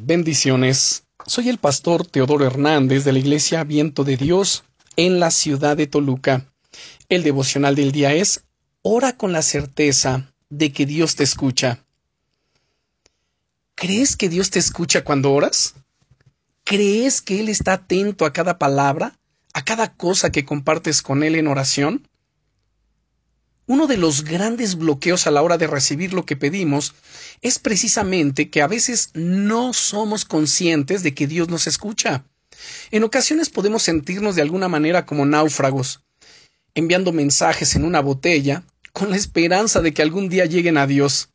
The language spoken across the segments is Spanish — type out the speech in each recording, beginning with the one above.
Bendiciones. Soy el pastor Teodoro Hernández de la Iglesia Viento de Dios en la ciudad de Toluca. El devocional del día es Ora con la certeza de que Dios te escucha. ¿Crees que Dios te escucha cuando oras? ¿Crees que Él está atento a cada palabra, a cada cosa que compartes con Él en oración? Uno de los grandes bloqueos a la hora de recibir lo que pedimos es precisamente que a veces no somos conscientes de que Dios nos escucha. En ocasiones podemos sentirnos de alguna manera como náufragos, enviando mensajes en una botella con la esperanza de que algún día lleguen a Dios.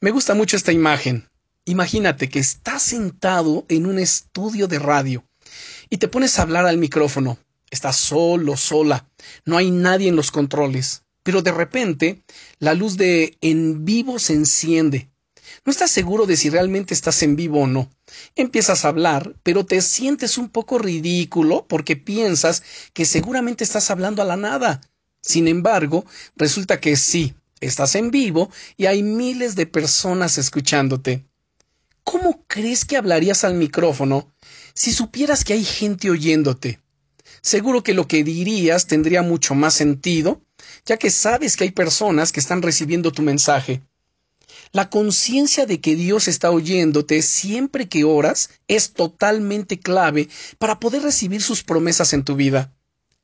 Me gusta mucho esta imagen. Imagínate que estás sentado en un estudio de radio y te pones a hablar al micrófono. Estás solo, sola. No hay nadie en los controles pero de repente la luz de en vivo se enciende. No estás seguro de si realmente estás en vivo o no. Empiezas a hablar, pero te sientes un poco ridículo porque piensas que seguramente estás hablando a la nada. Sin embargo, resulta que sí, estás en vivo y hay miles de personas escuchándote. ¿Cómo crees que hablarías al micrófono si supieras que hay gente oyéndote? Seguro que lo que dirías tendría mucho más sentido ya que sabes que hay personas que están recibiendo tu mensaje. La conciencia de que Dios está oyéndote siempre que oras es totalmente clave para poder recibir sus promesas en tu vida.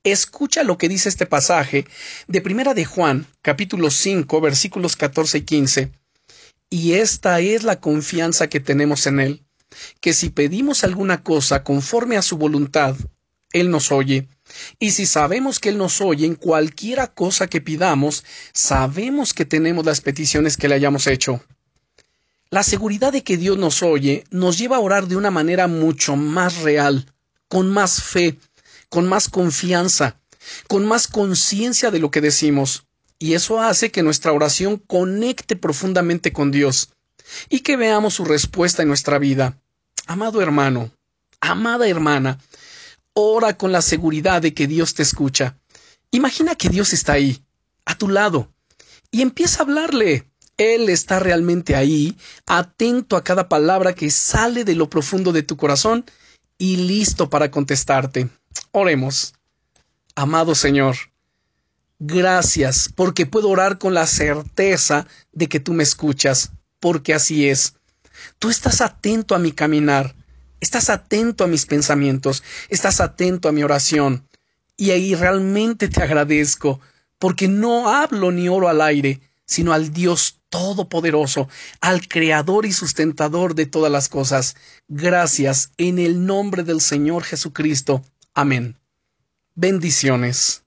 Escucha lo que dice este pasaje de Primera de Juan, capítulo 5, versículos 14 y 15. Y esta es la confianza que tenemos en Él, que si pedimos alguna cosa conforme a su voluntad, Él nos oye. Y si sabemos que Él nos oye en cualquiera cosa que pidamos, sabemos que tenemos las peticiones que le hayamos hecho. La seguridad de que Dios nos oye nos lleva a orar de una manera mucho más real, con más fe, con más confianza, con más conciencia de lo que decimos. Y eso hace que nuestra oración conecte profundamente con Dios y que veamos su respuesta en nuestra vida. Amado hermano, amada hermana, Ora con la seguridad de que Dios te escucha. Imagina que Dios está ahí, a tu lado, y empieza a hablarle. Él está realmente ahí, atento a cada palabra que sale de lo profundo de tu corazón y listo para contestarte. Oremos. Amado Señor, gracias porque puedo orar con la certeza de que tú me escuchas, porque así es. Tú estás atento a mi caminar. Estás atento a mis pensamientos, estás atento a mi oración. Y ahí realmente te agradezco, porque no hablo ni oro al aire, sino al Dios Todopoderoso, al Creador y sustentador de todas las cosas. Gracias en el nombre del Señor Jesucristo. Amén. Bendiciones.